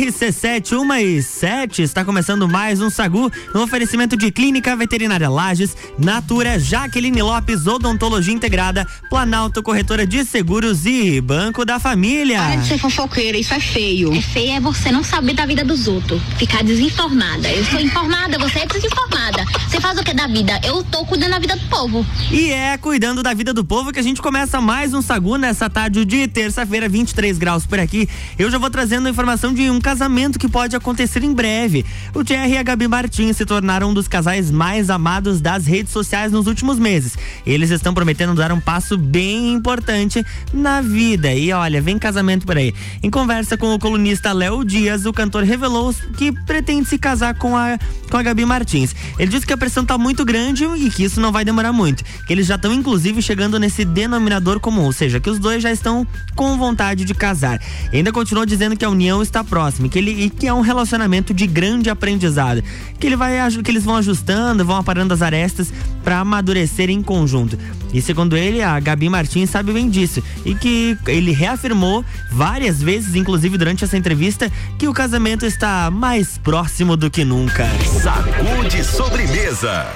RC7 1 e 7 está começando mais um Sagu no oferecimento de Clínica Veterinária Lages, Natura, Jaqueline Lopes, Odontologia Integrada, Planalto Corretora de Seguros e Banco da Família. Para de ser fofoqueira, isso é feio. É feio é você não saber da vida dos outros, ficar desinformada. Eu sou informada, você é desinformada. Você faz o que da vida? Eu tô cuidando da vida do povo. E é cuidando da vida do povo que a gente começa mais um Sagu nessa tarde de terça-feira, 23 graus por aqui. Eu já vou trazendo a informação de um um casamento que pode acontecer em breve. O Thierry e a Gabi Martins se tornaram um dos casais mais amados das redes sociais nos últimos meses. Eles estão prometendo dar um passo bem importante na vida. E olha, vem casamento por aí. Em conversa com o colunista Léo Dias, o cantor revelou que pretende se casar com a, com a Gabi Martins. Ele disse que a pressão está muito grande e que isso não vai demorar muito. Que eles já estão, inclusive, chegando nesse denominador comum, ou seja, que os dois já estão com vontade de casar. E ainda continuou dizendo que a união está próxima próximo, que ele e que é um relacionamento de grande aprendizado, que ele vai que eles vão ajustando, vão aparando as arestas para amadurecer em conjunto. E segundo ele, a Gabi Martins sabe bem disso e que ele reafirmou várias vezes, inclusive durante essa entrevista, que o casamento está mais próximo do que nunca. Sacude sobremesa.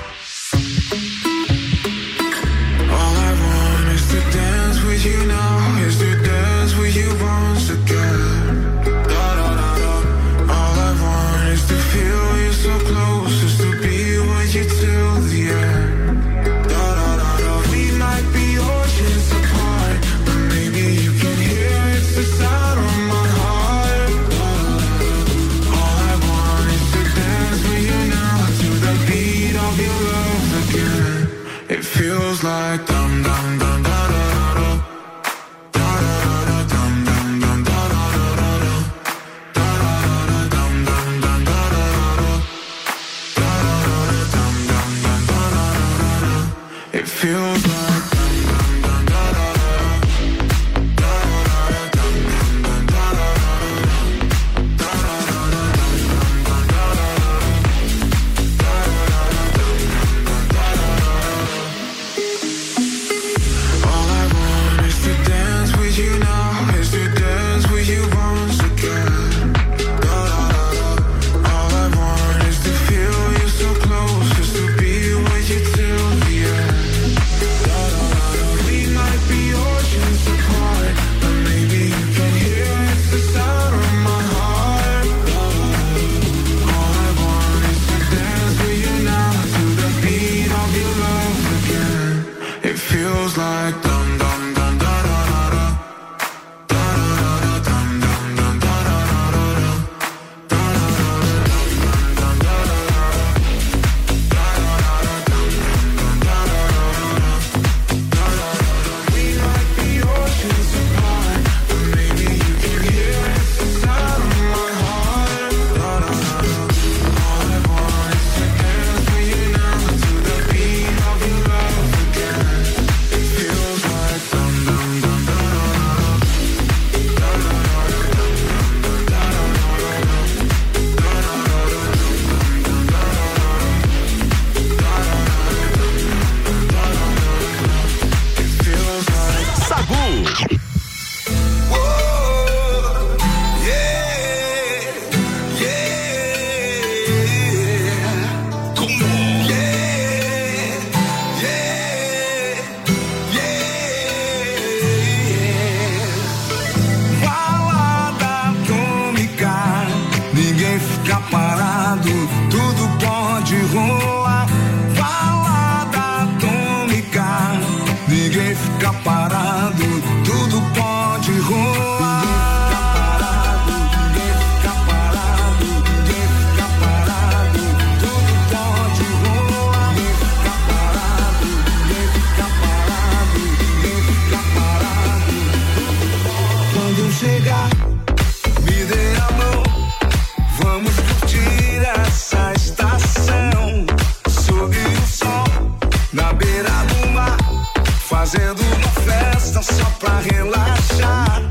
Fazendo uma festa só pra relaxar.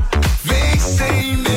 Vem sem medo.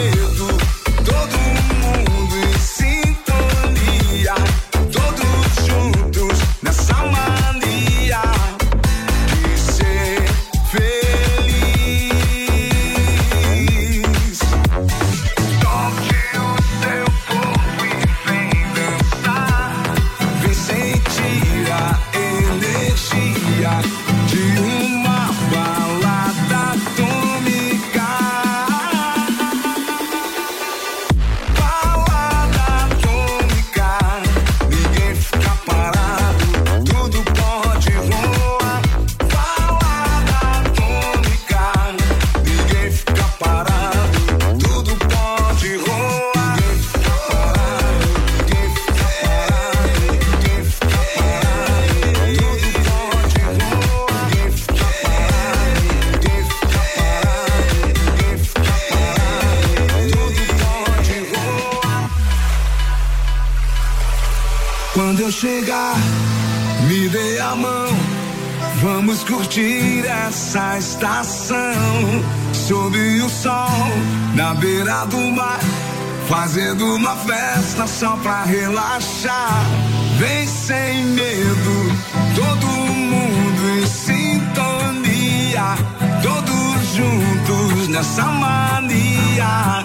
Fazendo uma festa só pra relaxar. Vem sem medo, todo mundo em sintonia. Todos juntos nessa mania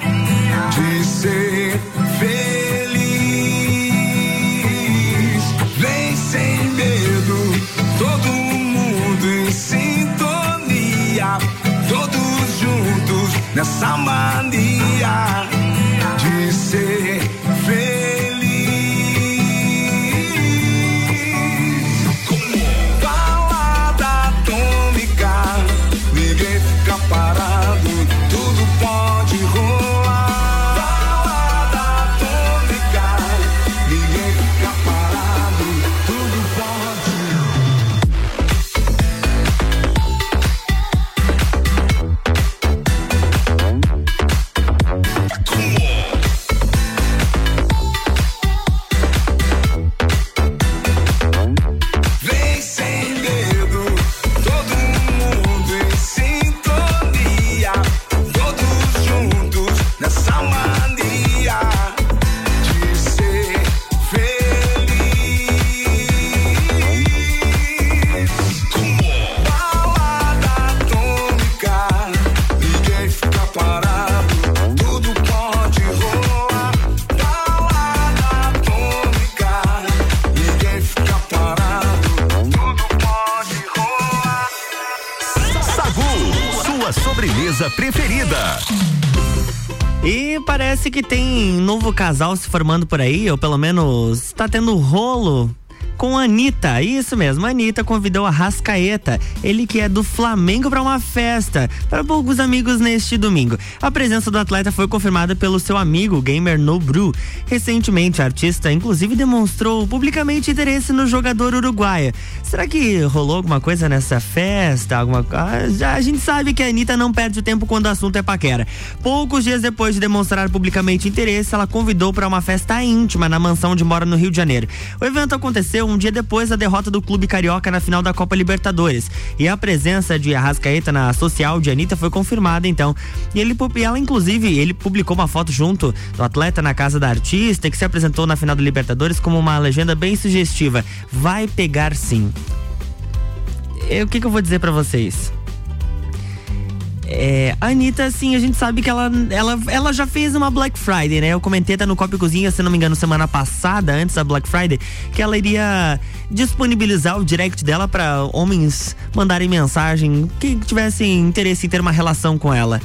casal se formando por aí, ou pelo menos tá tendo rolo com a Anitta. Isso mesmo, a Anitta convidou a Rascaeta, ele que é do Flamengo, para uma festa para poucos amigos neste domingo. A presença do atleta foi confirmada pelo seu amigo gamer Nobru. Recentemente, a artista inclusive demonstrou publicamente interesse no jogador uruguaio. Será que rolou alguma coisa nessa festa? Alguma ah, A gente sabe que a Anitta não perde o tempo quando o assunto é paquera. Poucos dias depois de demonstrar publicamente interesse, ela convidou para uma festa íntima na mansão onde mora no Rio de Janeiro. O evento aconteceu um dia depois da derrota do clube carioca na final da Copa Libertadores. E a presença de Arrascaeta na social de Anitta foi confirmada então. E ele, ela, inclusive, ele publicou uma foto junto do atleta na casa da artista que se apresentou na final do Libertadores como uma legenda bem sugestiva. Vai pegar sim. O que, que eu vou dizer pra vocês? É, a Anitta, assim, a gente sabe que ela, ela, ela já fez uma Black Friday, né? Eu comentei até no Copa e Cozinha, se não me engano, semana passada, antes da Black Friday, que ela iria disponibilizar o direct dela para homens mandarem mensagem que tivessem interesse em ter uma relação com ela.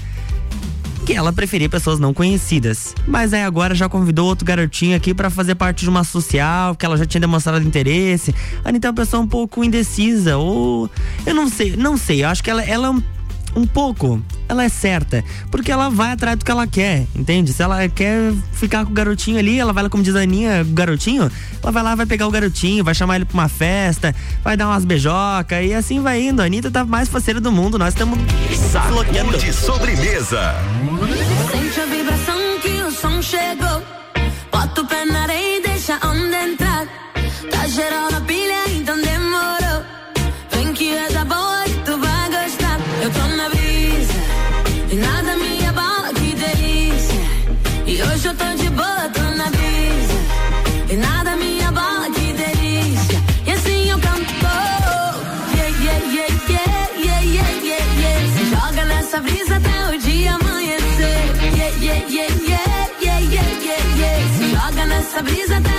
Que ela preferia pessoas não conhecidas. Mas aí agora já convidou outro garotinho aqui para fazer parte de uma social, que ela já tinha demonstrado interesse. A Anitta é uma pessoa um pouco indecisa, ou. Eu não sei, não sei. Eu acho que ela, ela é um pouco, ela é certa, porque ela vai atrás do que ela quer, entende? Se ela quer ficar com o garotinho ali, ela vai lá, como diz a Aninha, o garotinho, ela vai lá, vai pegar o garotinho, vai chamar ele pra uma festa, vai dar umas beijocas e assim vai indo. A Anitta tá mais faceira do mundo, nós estamos bloqueando. De sobremesa. Sente a vibração que o som chegou. Bota o pé na areia e deixa a onda entrar. Tá geral nessa brisa até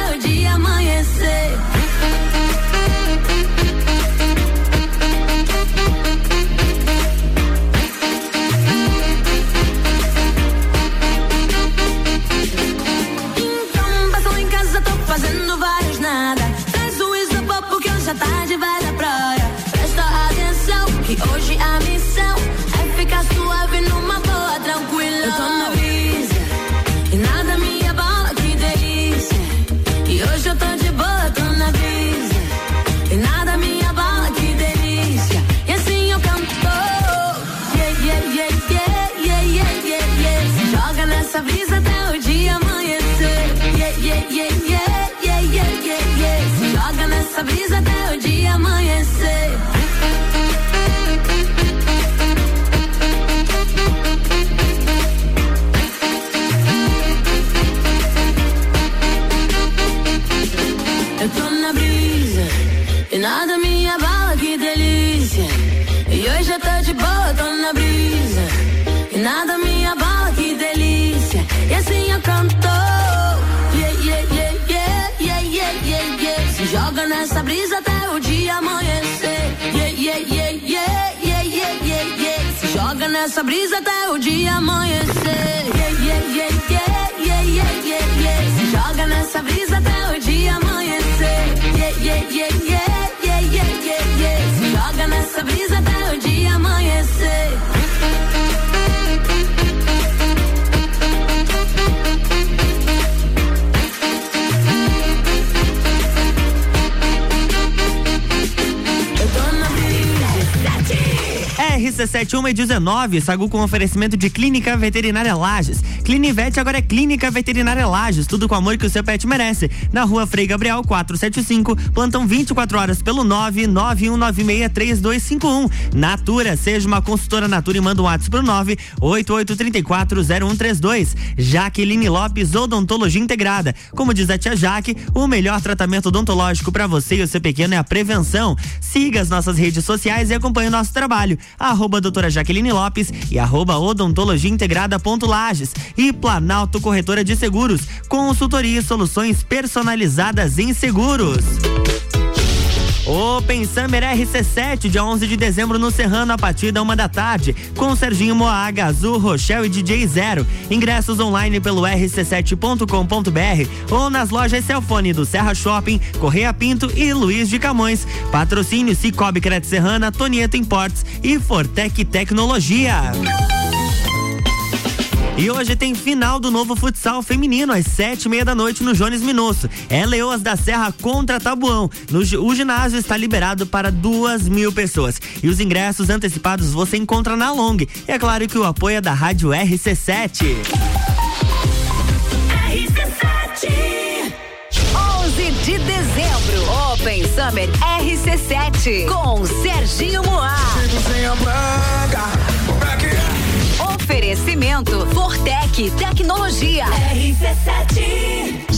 e nada me abala, que delícia. E hoje eu tô de boa, tô na brisa e nada me abala, que delícia. E assim eu canto. Yeah, yeah, yeah, yeah, yeah, yeah, yeah, yeah. Se joga nessa brisa até o dia amanhecer. Yeah, yeah, yeah, yeah, yeah, yeah, yeah, yeah. Se joga nessa brisa até o dia amanhecer. Yeah, yeah, yeah, yeah, yeah, yeah, yeah, yeah. Se joga nessa brisa até o dia amanhecer. Yeah, yeah, yeah, yeah, nessa brisa até o dia amanhecer. RC7 e 19, Sagu com oferecimento de Clínica Veterinária Lages. Clinivete agora é Clínica Veterinária Lages, tudo com o amor que o seu pet merece. Na rua Frei Gabriel 475, plantam 24 horas pelo 991963251. Natura, seja uma consultora Natura e manda um WhatsApp pro 988340132. Jaqueline Lopes, Odontologia Integrada. Como diz a tia Jaque, o melhor tratamento odontológico para você e o seu pequeno é a prevenção. Siga as nossas redes sociais e acompanhe o nosso trabalho. Arroba doutora Jaqueline Lopes e arroba odontologia. E Planalto Corretora de Seguros. Consultoria e soluções personalizadas em seguros. Open Summer RC7, dia 11 de dezembro no Serrano, a partir da uma da tarde, com Serginho Moaga, Azul, Rochelle e DJ Zero. Ingressos online pelo rc7.com.br ou nas lojas Celfone do Serra Shopping, Correia Pinto e Luiz de Camões. Patrocínio Cicobi Credit Serrana, Tonieto Imports e Fortec Tecnologia. E hoje tem final do novo futsal feminino às sete e meia da noite no Jones Minosso. É Leoas da Serra contra Tabuão. No, o ginásio está liberado para duas mil pessoas. E os ingressos antecipados você encontra na Long. E é claro que o apoio é da Rádio RC7. 11 de dezembro, Open Summer RC7 com Serginho Moá. Oferecimento Fortec Tecnologia. RC7.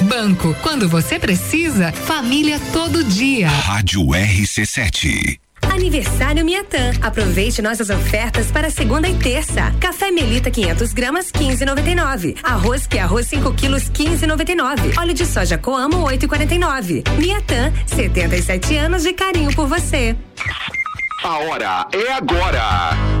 Banco, quando você precisa, família todo dia. Rádio RC7. Aniversário Miatã. Aproveite nossas ofertas para segunda e terça. Café Melita 500 gramas 15,99. Arroz que é arroz 5 quilos 15,99. Óleo de soja Coamo 8,49. Miatã, 77 anos de carinho por você. A hora é agora.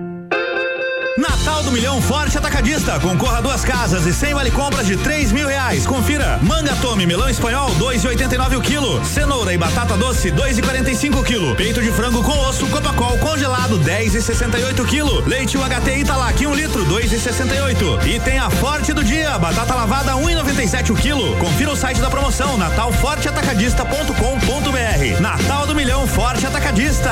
Natal do Milhão Forte Atacadista. Concorra a duas casas e sem vale compras de três mil reais. Confira. Manga Tome, melão espanhol, dois e oitenta e nove o quilo. Cenoura e batata doce, dois e quarenta e cinco o quilo. Peito de frango com osso, Copacol congelado, dez e sessenta e oito o quilo. Leite UHT Italac, um litro, dois e sessenta e oito. E tem a Forte do Dia, batata lavada, um e noventa e sete o quilo. Confira o site da promoção, natalforteatacadista.com.br. Natal do Milhão Forte Atacadista.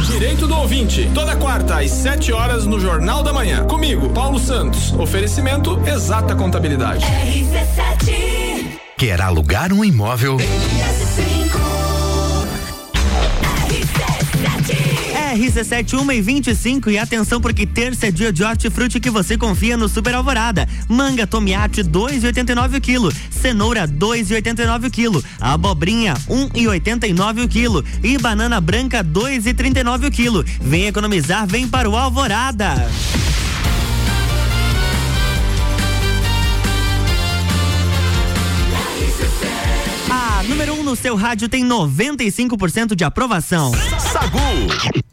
Direito do ouvinte, toda quarta às 7 horas no Jornal da Manhã. Comigo, Paulo Santos. Oferecimento Exata Contabilidade. Quer alugar um imóvel? RC7 1 e 25 e atenção porque terça é dia de hortifruti que você confia no Super Alvorada. Manga Tomiate 2,89 o quilo, cenoura 2,89 o quilo, abobrinha 1,89 o quilo e banana branca 2,39 o quilo. Vem economizar, vem para o Alvorada. Número 1 um no seu rádio tem 95% de aprovação. Sagu.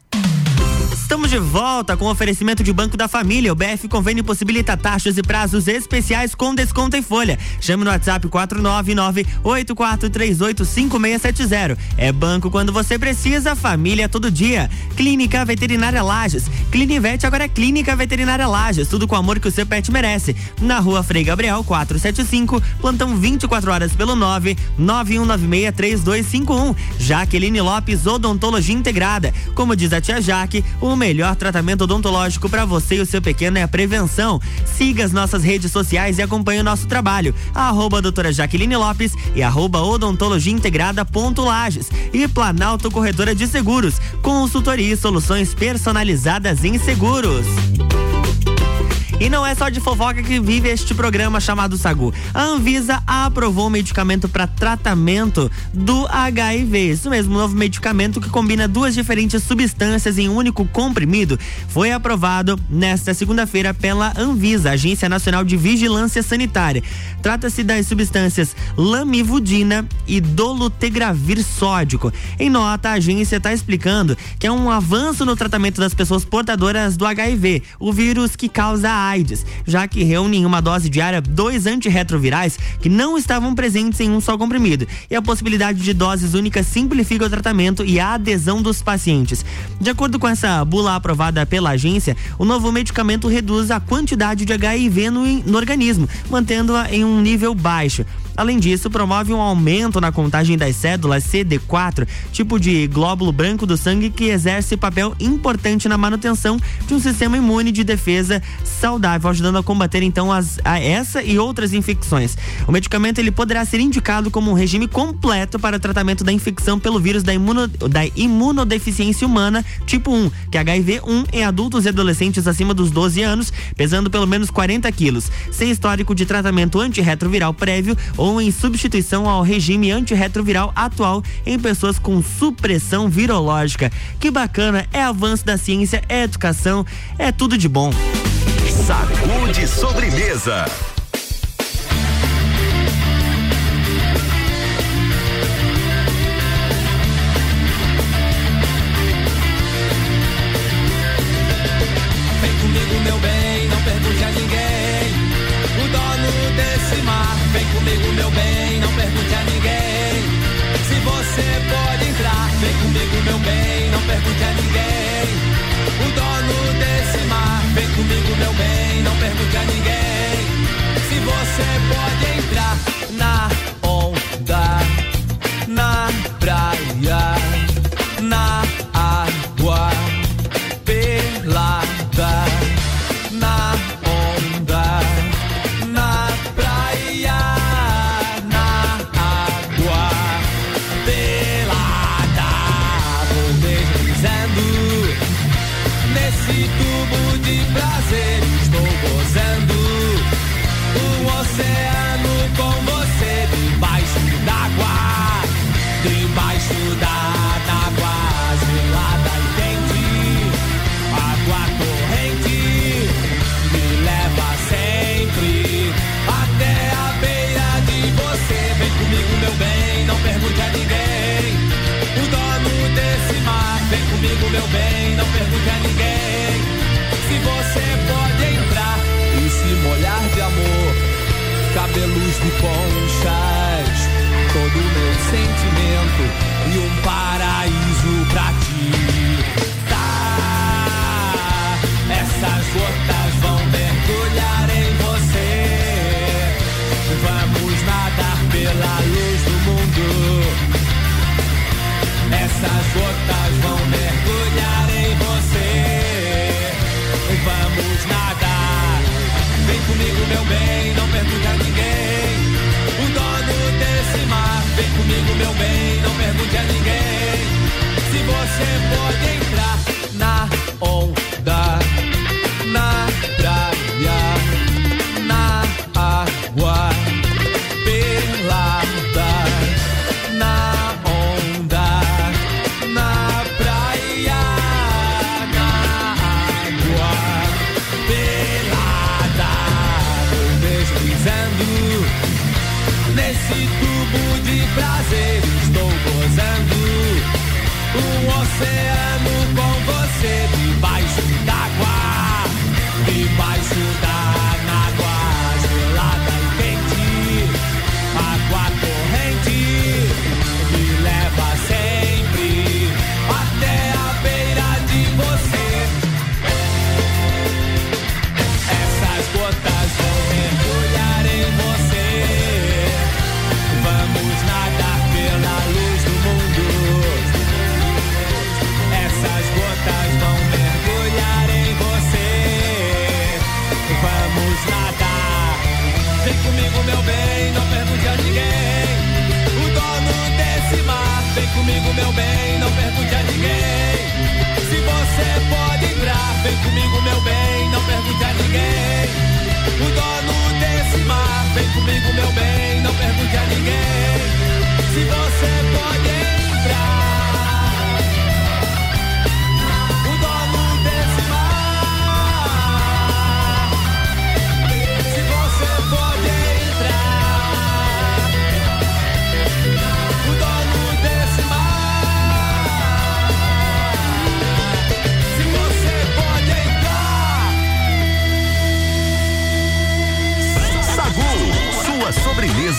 Estamos de volta com oferecimento de Banco da Família. O BF Convênio possibilita taxas e prazos especiais com desconto em folha. Chame no WhatsApp 499-8438-5670. É banco quando você precisa, família todo dia. Clínica Veterinária Lages. Clinivete agora é Clínica Veterinária Lages. Tudo com o amor que o seu pet merece. Na rua Frei Gabriel 475, plantão 24 horas pelo 9 91963251. Jaqueline Lopes, Odontologia Integrada. Como diz a tia Jaque, o melhor tratamento odontológico para você e o seu pequeno é a prevenção. Siga as nossas redes sociais e acompanhe o nosso trabalho. Arroba doutora Jaqueline Lopes e arroba odontologia integrada ponto Lages. E Planalto Corretora de Seguros. Consultoria e soluções personalizadas em seguros. E não é só de fofoca que vive este programa chamado Sagu. A Anvisa aprovou um medicamento para tratamento do HIV. Isso mesmo, um novo medicamento que combina duas diferentes substâncias em um único comprimido. Foi aprovado nesta segunda-feira pela Anvisa, Agência Nacional de Vigilância Sanitária. Trata-se das substâncias lamivudina e dolutegravir sódico. Em nota, a agência está explicando que é um avanço no tratamento das pessoas portadoras do HIV, o vírus que causa a AIDS, já que reúne em uma dose diária dois antirretrovirais que não estavam presentes em um só comprimido. E a possibilidade de doses únicas simplifica o tratamento e a adesão dos pacientes. De acordo com essa bula aprovada pela agência, o novo medicamento reduz a quantidade de HIV no, no organismo, mantendo-a em um nível baixo. Além disso, promove um aumento na contagem das cédulas CD4, tipo de glóbulo branco do sangue que exerce papel importante na manutenção de um sistema imune de defesa saudável, ajudando a combater então as, a essa e outras infecções. O medicamento ele poderá ser indicado como um regime completo para o tratamento da infecção pelo vírus da, imuno, da imunodeficiência humana tipo 1, que é HIV1 em adultos e adolescentes acima dos 12 anos, pesando pelo menos 40 quilos, sem histórico de tratamento antirretroviral prévio ou em substituição ao regime antirretroviral atual em pessoas com supressão virológica. Que bacana, é avanço da ciência, é educação, é tudo de bom. Sacude sobremesa. Meu bem, não pergunte a ninguém. Se você pode entrar, vem comigo, meu bem, não pergunte a ninguém. O dono desse mar. Vem comigo, meu bem, não pergunte a ninguém. Se você pode entrar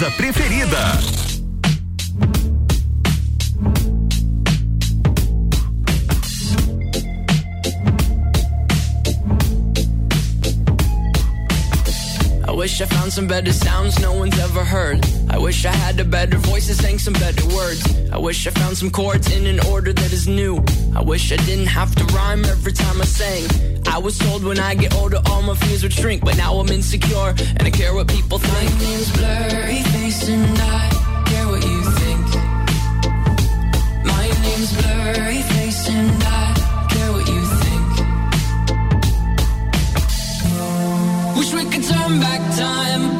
preferida. I wish I found some better sounds no one's ever heard. I wish I had a better voice and sang some better words. I wish I found some chords in an order that is new. I wish I didn't have to rhyme every time I sang. I was told when I get older all my fears would shrink, but now I'm insecure and I care what people think. My name's Blurry Face and I care what you think. My name's Blurry Face and I care what you think. Wish we could turn back time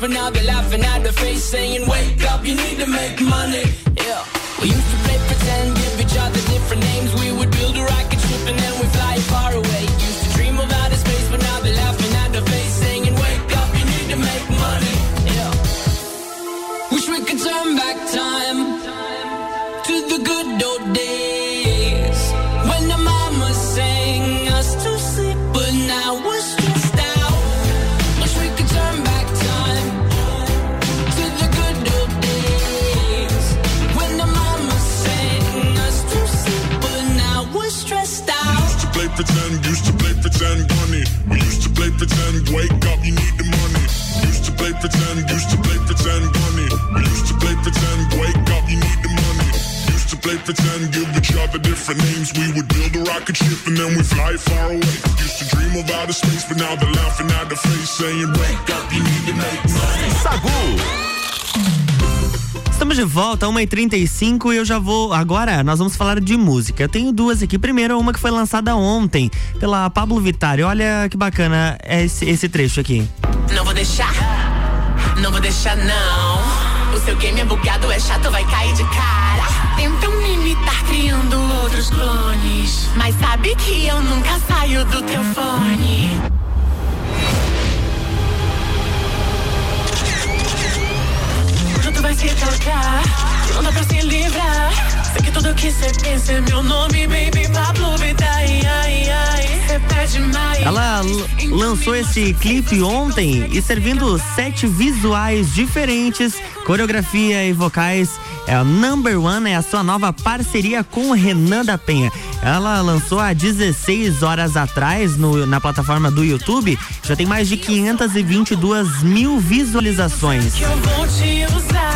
but now they're laughing at the face, saying, Wake up, you need to make money. Yeah. We used to play pretend, give each other different names. We would build a rocket ship and then we pretend, used to play pretend, bunny. We used to play pretend, wake up, you need the money. Used to play pretend, give each other different names. We would build a rocket ship and then we fly far away. Used to dream of outer space, but now they're laughing at the face, saying, wake up, you need to make money. Estamos de volta, 1h35 e eu já vou. Agora nós vamos falar de música. Eu tenho duas aqui. Primeiro, uma que foi lançada ontem pela Pablo Vittar. Olha que bacana esse, esse trecho aqui. Não vou deixar, não vou deixar não. O seu game é bugado, é chato, vai cair de cara. Tentam me imitar criando outros clones. Mas sabe que eu nunca saio do teu fone. Junto vai se tocar, não dá pra se livrar. Sei que tudo que pensa é meu nome, baby Pablo mais. Ela lançou esse clipe ontem e servindo sete visuais diferentes, coreografia e vocais. É o Number One é a sua nova parceria com o Renan da Penha. Ela lançou há 16 horas atrás no- na plataforma do YouTube. Já tem mais de 522 mil visualizações. que eu vou te usar.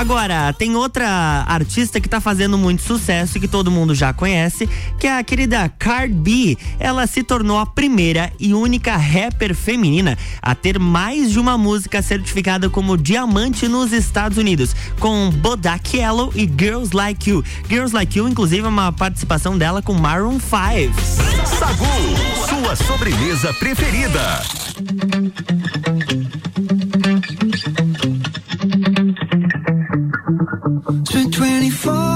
Agora, tem outra artista que tá fazendo muito sucesso e que todo mundo já conhece, que é a querida Cardi B. Ela se tornou a primeira e única rapper feminina a ter mais de uma música certificada como diamante nos Estados Unidos, com Bodak Yellow e Girls Like You. Girls Like You, inclusive, é uma participação dela com Maroon 5. Sagu, sua sobremesa preferida. Spent 24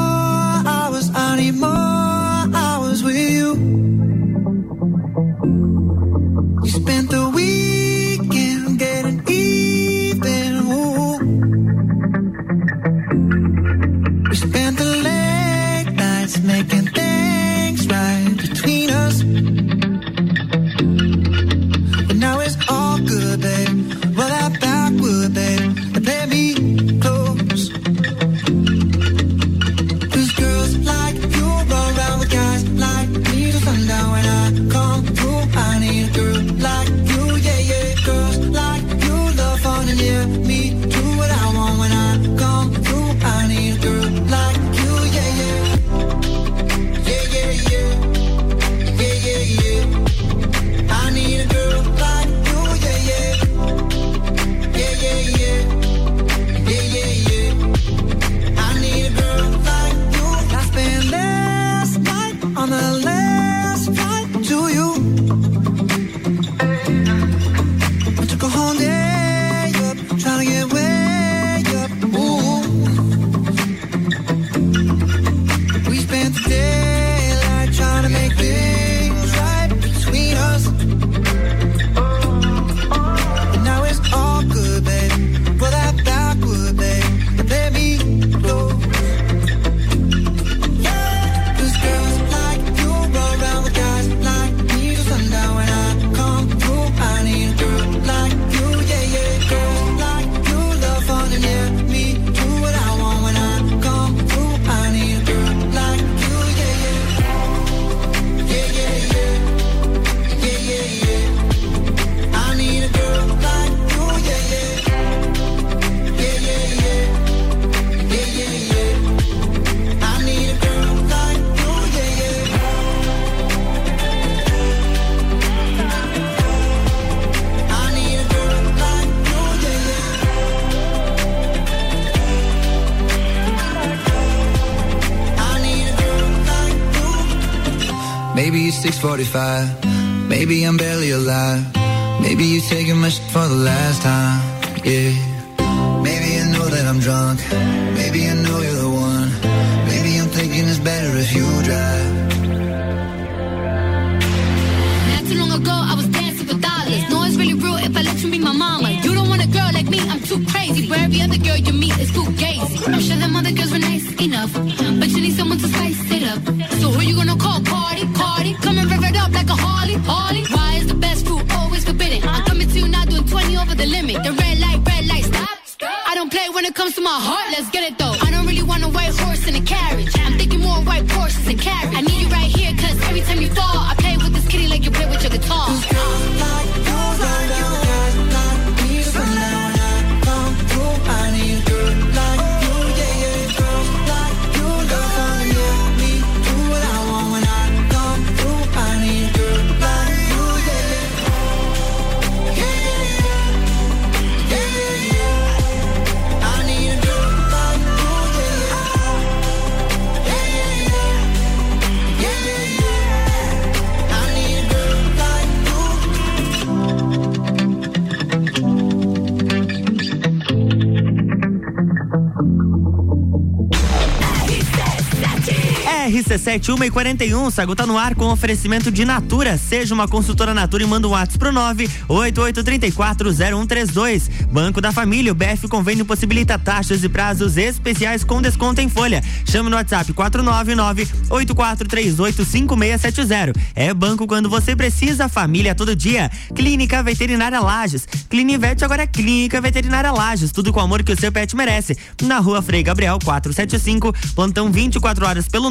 Bye. Comes to my heart, let's get it though. RC7 1 e 41, Sagu tá no ar com oferecimento de Natura. Seja uma consultora Natura e manda um WhatsApp pro 988340132. Banco da Família, o BF Convênio possibilita taxas e prazos especiais com desconto em folha. Chame no WhatsApp 499-8438-5670. É banco quando você precisa, família todo dia. Clínica Veterinária Lages. Clinivete agora é Clínica Veterinária Lages. Tudo com o amor que o seu pet merece. Na rua Frei Gabriel 475, plantão 24 horas pelo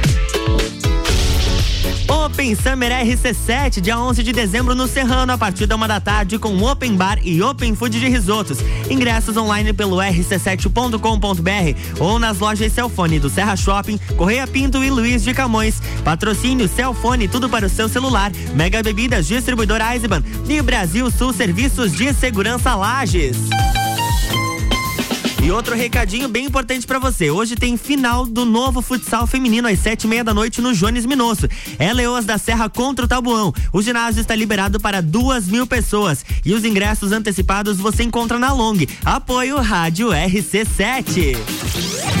Open Summer RC7, dia 11 de dezembro no Serrano, a partir da uma da tarde, com Open Bar e Open Food de risotos. Ingressos online pelo rc7.com.br ou nas lojas Celfone do Serra Shopping, Correia Pinto e Luiz de Camões. Patrocínio Celfone, tudo para o seu celular. Mega Bebidas, distribuidor Eisenbahn e Brasil Sul Serviços de Segurança Lages. E outro recadinho bem importante para você. Hoje tem final do novo futsal feminino às sete e meia da noite no Jones Minosso. É Leoas da Serra contra o Tabuão. O ginásio está liberado para duas mil pessoas e os ingressos antecipados você encontra na Long. Apoio Rádio RC7.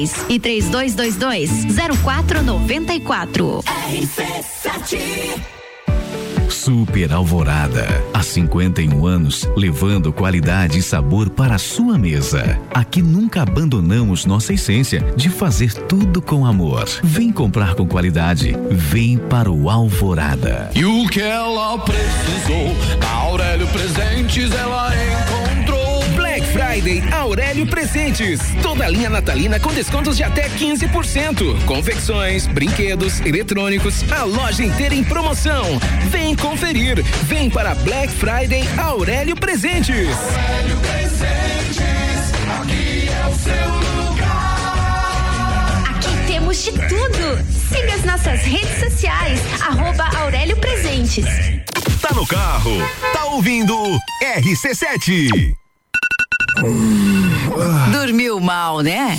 33 e 3222 0494. Super Alvorada. Há 51 anos, levando qualidade e sabor para a sua mesa. Aqui nunca abandonamos nossa essência de fazer tudo com amor. Vem comprar com qualidade. Vem para o Alvorada. E o que ela precisou, na Aurélio Presentes ela encontrou. Black Friday Aurélio Presentes. Toda a linha natalina com descontos de até 15%. Confecções, brinquedos, eletrônicos, a loja inteira em promoção. Vem conferir. Vem para Black Friday Aurélio Presentes. Aurélio Presentes, aqui é o seu lugar. Aqui temos de tudo. Siga as nossas redes sociais, arroba Aurélio Presentes. Tá no carro, tá ouvindo RC7. Dormiu mal, né?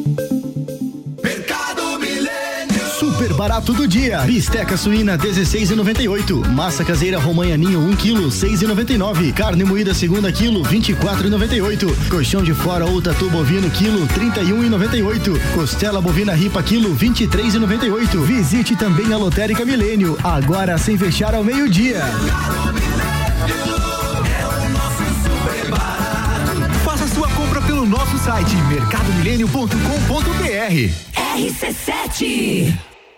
Barato do dia. Bisteca suína 16,98. Massa caseira romanha ninho 1 kg 6,99. Carne moída segunda quilo 24,98. Colchão de fora ou tatu bovino quilo 31,98. Costela bovina ripa quilo 23,98. Visite também a Lotérica Milênio, agora sem fechar ao meio-dia. Faça sua compra pelo nosso site mercadomilênio.com.br. RC7.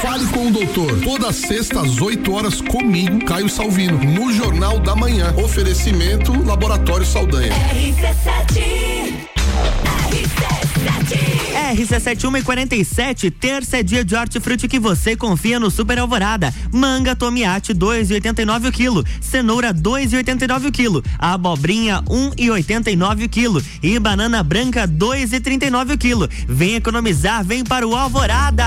Fale com o doutor. Toda sexta às 8 horas comigo, Caio Salvino, no Jornal da Manhã. Oferecimento Laboratório Saldanha. RC71 e 47, terça é dia de hortifruti que você confia no Super Alvorada. Manga Tomiate 2,89 o quilo, cenoura 2,89 o quilo, abobrinha 1,89 o quilo e banana branca 2,39 o quilo. Vem economizar, vem para o Alvorada.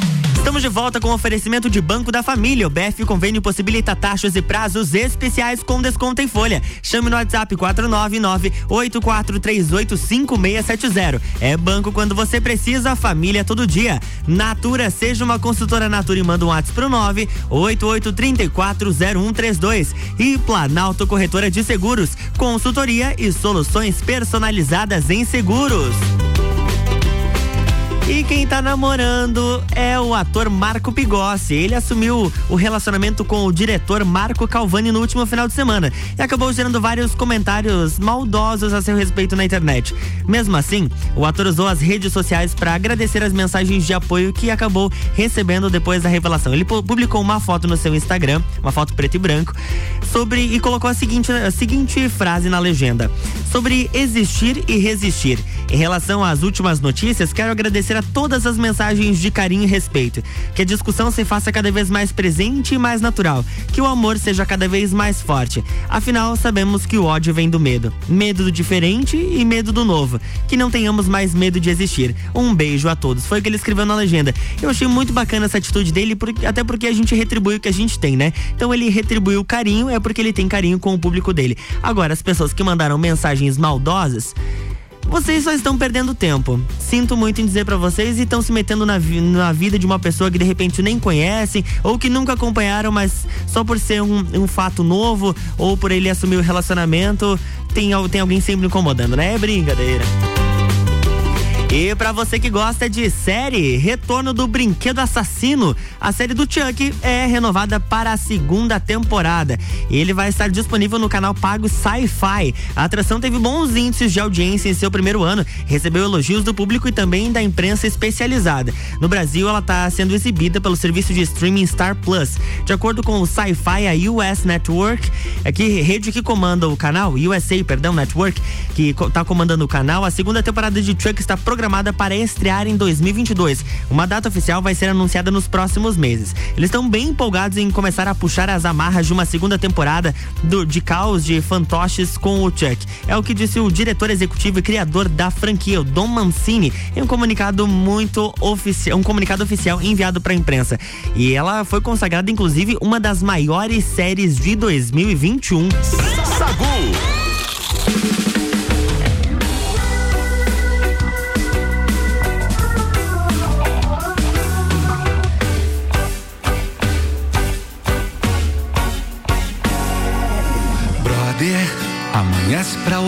Estamos de volta com oferecimento de Banco da Família. O BF Convênio possibilita taxas e prazos especiais com desconto em folha. Chame no WhatsApp 499-8438-5670. É banco quando você precisa, família todo dia. Natura, seja uma consultora Natura e manda um WhatsApp pro 988340132. E Planalto Corretora de Seguros, consultoria e soluções personalizadas em seguros. E quem tá namorando é o ator Marco Pigossi. Ele assumiu o relacionamento com o diretor Marco Calvani no último final de semana e acabou gerando vários comentários maldosos a seu respeito na internet. Mesmo assim, o ator usou as redes sociais para agradecer as mensagens de apoio que acabou recebendo depois da revelação. Ele pu- publicou uma foto no seu Instagram, uma foto preto e branco, sobre e colocou a seguinte, a seguinte frase na legenda: sobre existir e resistir. Em relação às últimas notícias, quero agradecer a todas as mensagens de carinho e respeito. Que a discussão se faça cada vez mais presente e mais natural. Que o amor seja cada vez mais forte. Afinal, sabemos que o ódio vem do medo. Medo do diferente e medo do novo. Que não tenhamos mais medo de existir. Um beijo a todos. Foi o que ele escreveu na legenda. Eu achei muito bacana essa atitude dele, até porque a gente retribui o que a gente tem, né? Então ele retribuiu o carinho, é porque ele tem carinho com o público dele. Agora, as pessoas que mandaram mensagens maldosas. Vocês só estão perdendo tempo. Sinto muito em dizer pra vocês e estão se metendo na, vi- na vida de uma pessoa que de repente nem conhecem ou que nunca acompanharam, mas só por ser um, um fato novo ou por ele assumir o relacionamento, tem, tem alguém sempre incomodando, né? É brincadeira. E para você que gosta de série, Retorno do Brinquedo Assassino, a série do Chuck é renovada para a segunda temporada. Ele vai estar disponível no canal pago Sci-Fi. A atração teve bons índices de audiência em seu primeiro ano, recebeu elogios do público e também da imprensa especializada. No Brasil, ela está sendo exibida pelo serviço de streaming Star Plus. De acordo com o Sci-Fi, a US Network, é que rede que comanda o canal, USA, perdão, Network, que está comandando o canal, a segunda temporada de Chuck está programada programada para estrear em 2022. Uma data oficial vai ser anunciada nos próximos meses. Eles estão bem empolgados em começar a puxar as amarras de uma segunda temporada do, de Caos de Fantoches com o Chuck. É o que disse o diretor executivo e criador da franquia, o Don Mancini, em um comunicado muito oficial, um comunicado oficial enviado para a imprensa. E ela foi consagrada, inclusive, uma das maiores séries de 2021. Sagu.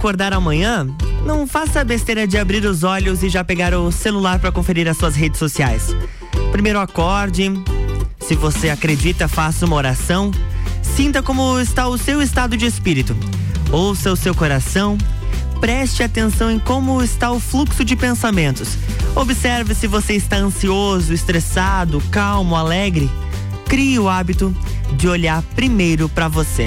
Acordar amanhã, não faça a besteira de abrir os olhos e já pegar o celular para conferir as suas redes sociais. Primeiro acorde, se você acredita, faça uma oração. Sinta como está o seu estado de espírito. Ouça o seu coração. Preste atenção em como está o fluxo de pensamentos. Observe se você está ansioso, estressado, calmo, alegre. Crie o hábito de olhar primeiro para você.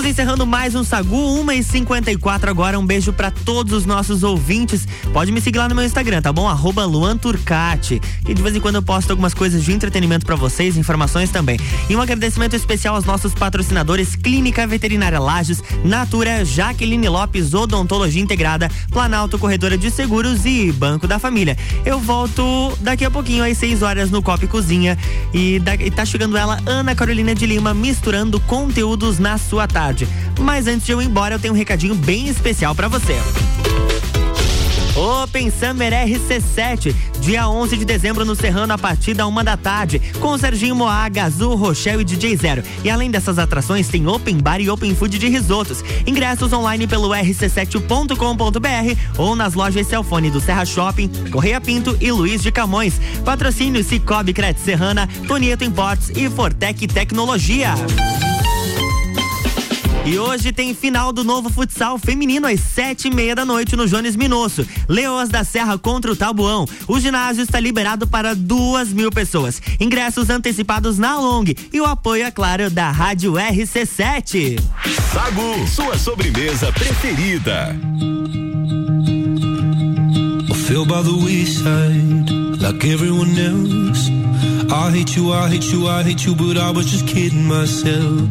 Estamos encerrando mais um Sagu 1 e 54 agora. Um beijo para todos os nossos ouvintes. Pode me seguir lá no meu Instagram, tá bom? Arroba Luan Turcati. E de vez em quando eu posto algumas coisas de entretenimento para vocês, informações também. E um agradecimento especial aos nossos patrocinadores Clínica Veterinária Lages, Natura, Jaqueline Lopes, Odontologia Integrada, Planalto Corredora de Seguros e Banco da Família. Eu volto daqui a pouquinho às 6 horas no Copa e Cozinha. E, da, e tá chegando ela, Ana Carolina de Lima, misturando conteúdos na sua tarde. Mas antes de eu ir embora, eu tenho um recadinho bem especial para você. Open Summer RC7, dia 11 de dezembro no Serrano a partir da uma da tarde, com Serginho Moaga, Azul, Rochelle e DJ Zero. E além dessas atrações, tem Open Bar e Open Food de risotos. Ingressos online pelo rc7.com.br ou nas lojas Celfone do Serra Shopping, Correia Pinto e Luiz de Camões. Patrocínio Cicobi Cred Serrana, Tonieto Imports e Fortec Tecnologia. E hoje tem final do novo futsal feminino às sete e meia da noite no Jones Minosso. Leoas da Serra contra o Tabuão. O ginásio está liberado para duas mil pessoas. Ingressos antecipados na Long e o apoio, é claro, da Rádio RC7. Sagu, sua sobremesa preferida. fell by the wayside like everyone else. I hate you, I hate you, I hate you, but I was just kidding myself.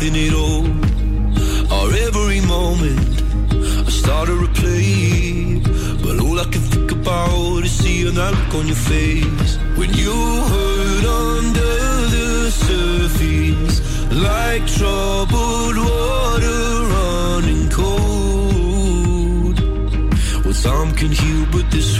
Nothing at all. Or every moment, I started to play, but all I can think about is seeing that look on your face when you hurt under the surface, like troubled water running cold. Well, time can heal, but this.